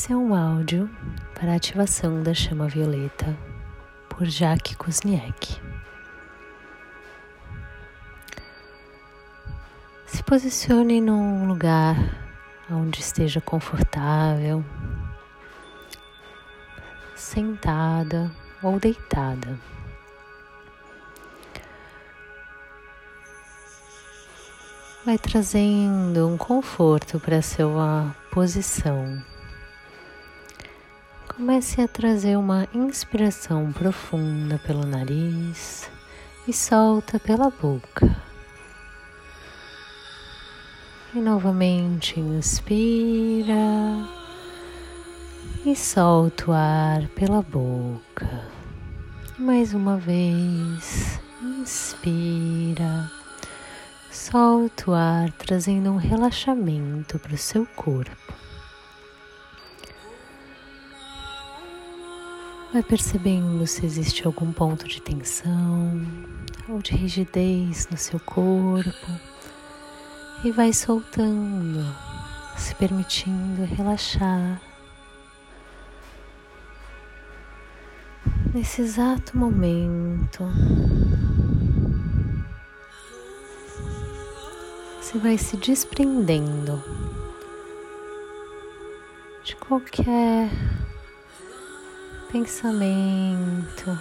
Esse é um áudio para ativação da chama violeta por Jacques Kuzniak. Se posicione num lugar onde esteja confortável, sentada ou deitada. Vai trazendo um conforto para a sua posição. Comece a trazer uma inspiração profunda pelo nariz e solta pela boca. E novamente inspira e solta o ar pela boca. E mais uma vez, inspira, solta o ar, trazendo um relaxamento para o seu corpo. Vai percebendo se existe algum ponto de tensão ou de rigidez no seu corpo e vai soltando, se permitindo relaxar. Nesse exato momento, você vai se desprendendo de qualquer pensamento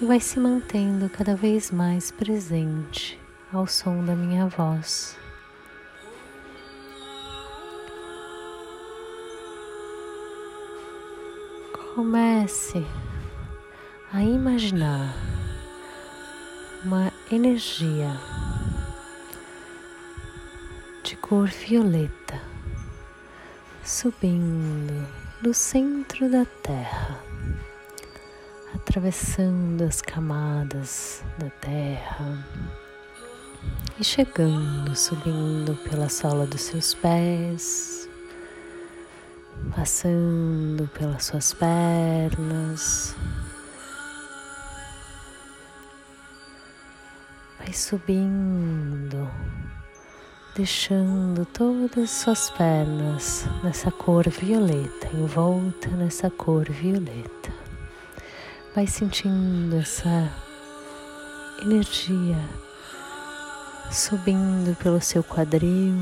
e vai se mantendo cada vez mais presente ao som da minha voz. Comece a imaginar uma energia de cor violeta subindo do centro da Terra atravessando as camadas da terra e chegando, subindo pela sola dos seus pés, passando pelas suas pernas. Vai subindo, deixando todas as suas pernas nessa cor violeta, envolta nessa cor violeta. Vai sentindo essa energia subindo pelo seu quadril,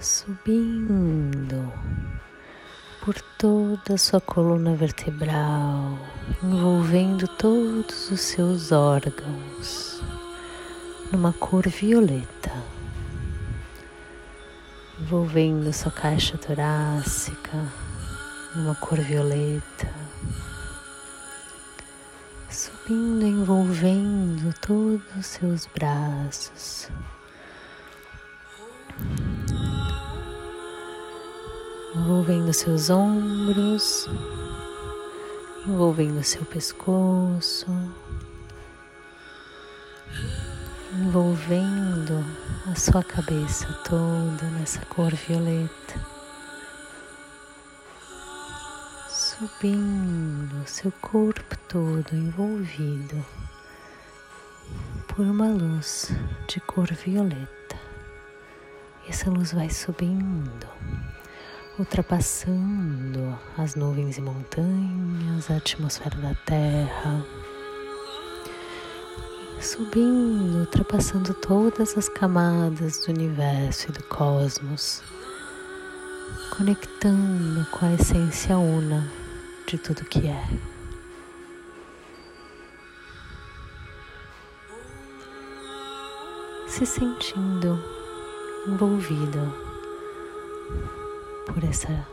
subindo por toda a sua coluna vertebral, envolvendo todos os seus órgãos numa cor violeta, envolvendo sua caixa torácica numa cor violeta, subindo, envolvendo todos os seus braços. Envolvendo seus ombros, envolvendo seu pescoço, envolvendo a sua cabeça toda nessa cor violeta. subindo seu corpo todo envolvido por uma luz de cor violeta. Essa luz vai subindo, ultrapassando as nuvens e montanhas, a atmosfera da Terra, subindo, ultrapassando todas as camadas do universo e do cosmos, conectando com a essência una de tudo que é. Se sentindo envolvida por essa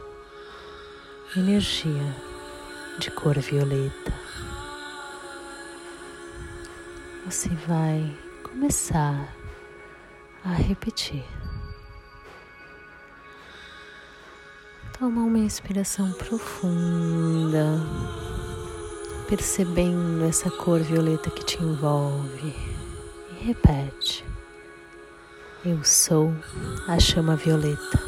energia de cor violeta, você vai começar a repetir. Toma uma inspiração profunda, percebendo essa cor violeta que te envolve e repete: Eu sou a chama violeta.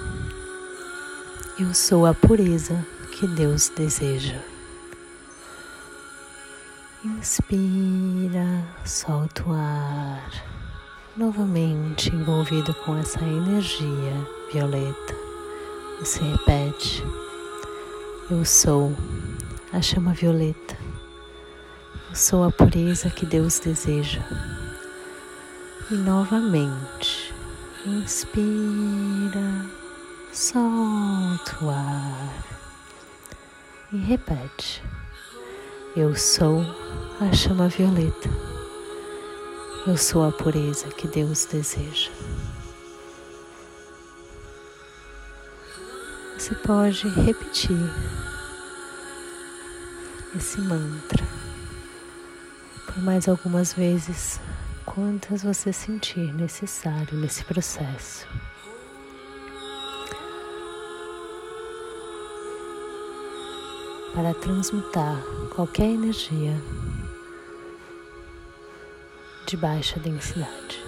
Eu sou a pureza que Deus deseja. Inspira, solta o ar, novamente envolvido com essa energia violeta. Você repete: Eu sou a chama violeta. Eu sou a pureza que Deus deseja. E novamente, inspira, solta o ar. E repete: Eu sou a chama violeta. Eu sou a pureza que Deus deseja. Você pode repetir esse mantra por mais algumas vezes, quantas você sentir necessário nesse processo. Para transmutar qualquer energia de baixa densidade.